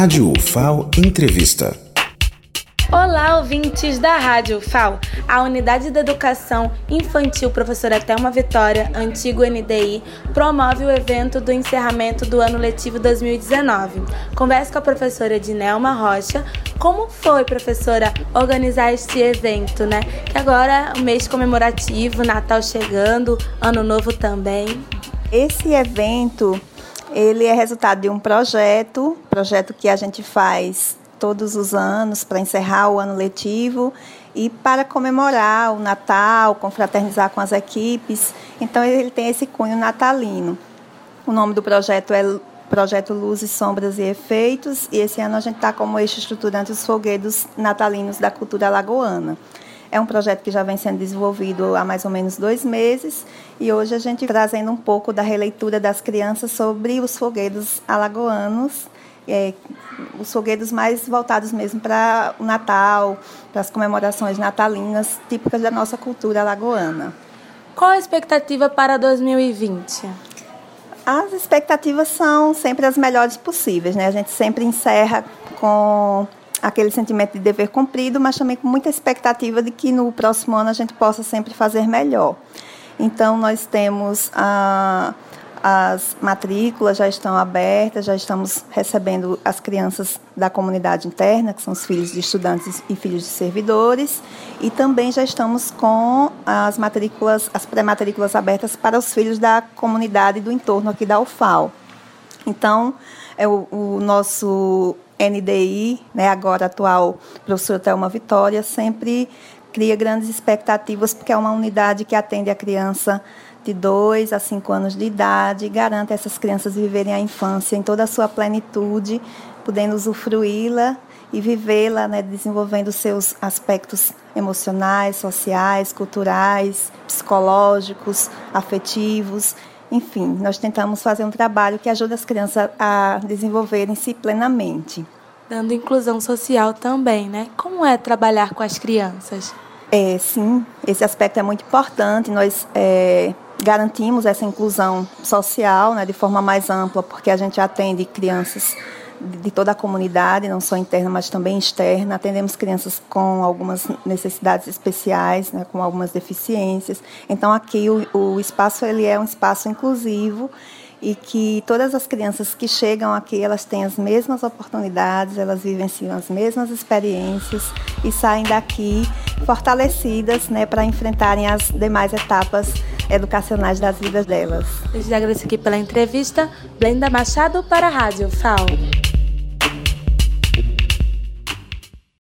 Rádio UFAO Entrevista. Olá, ouvintes da Rádio FAO. A Unidade de Educação Infantil Professora Thelma Vitória, antigo NDI, promove o evento do encerramento do ano letivo 2019. Converse com a professora Dinelma Rocha. Como foi, professora, organizar este evento, né? Que agora é o mês comemorativo, Natal chegando, Ano Novo também. Esse evento, ele é resultado de um projeto, projeto que a gente faz todos os anos para encerrar o ano letivo e para comemorar o Natal, confraternizar com as equipes. Então ele tem esse cunho natalino. O nome do projeto é Projeto Luzes, Sombras e Efeitos, e esse ano a gente está como eixo estruturante os foguedos natalinos da cultura alagoana. É um projeto que já vem sendo desenvolvido há mais ou menos dois meses e hoje a gente trazendo um pouco da releitura das crianças sobre os foguedos alagoanos é, os foguetos mais voltados mesmo para o Natal, para as comemorações natalinas típicas da nossa cultura alagoana. Qual a expectativa para 2020? As expectativas são sempre as melhores possíveis, né? A gente sempre encerra com aquele sentimento de dever cumprido, mas também com muita expectativa de que no próximo ano a gente possa sempre fazer melhor. Então, nós temos a. Ah, as matrículas já estão abertas, já estamos recebendo as crianças da comunidade interna, que são os filhos de estudantes e filhos de servidores, e também já estamos com as matrículas, as pré-matrículas abertas para os filhos da comunidade do entorno aqui da UFAL. Então, é o, o nosso NDI, né, agora atual professor Thelma Vitória, sempre cria grandes expectativas, porque é uma unidade que atende a criança de 2 a 5 anos de idade e garante essas crianças viverem a infância em toda a sua plenitude, podendo usufruí-la e vivê-la, né, desenvolvendo seus aspectos emocionais, sociais, culturais, psicológicos, afetivos. Enfim, nós tentamos fazer um trabalho que ajude as crianças a desenvolverem-se plenamente. Dando inclusão social também, né? Como é trabalhar com as crianças? É, sim, esse aspecto é muito importante. Nós é, garantimos essa inclusão social né, de forma mais ampla, porque a gente atende crianças de toda a comunidade, não só interna, mas também externa. Atendemos crianças com algumas necessidades especiais, né, com algumas deficiências. Então, aqui o, o espaço ele é um espaço inclusivo e que todas as crianças que chegam aqui elas têm as mesmas oportunidades, elas vivenciam as mesmas experiências e saem daqui fortalecidas né, para enfrentarem as demais etapas educacionais das vidas delas. Eu te agradeço aqui pela entrevista. Blenda Machado para a Rádio FAO.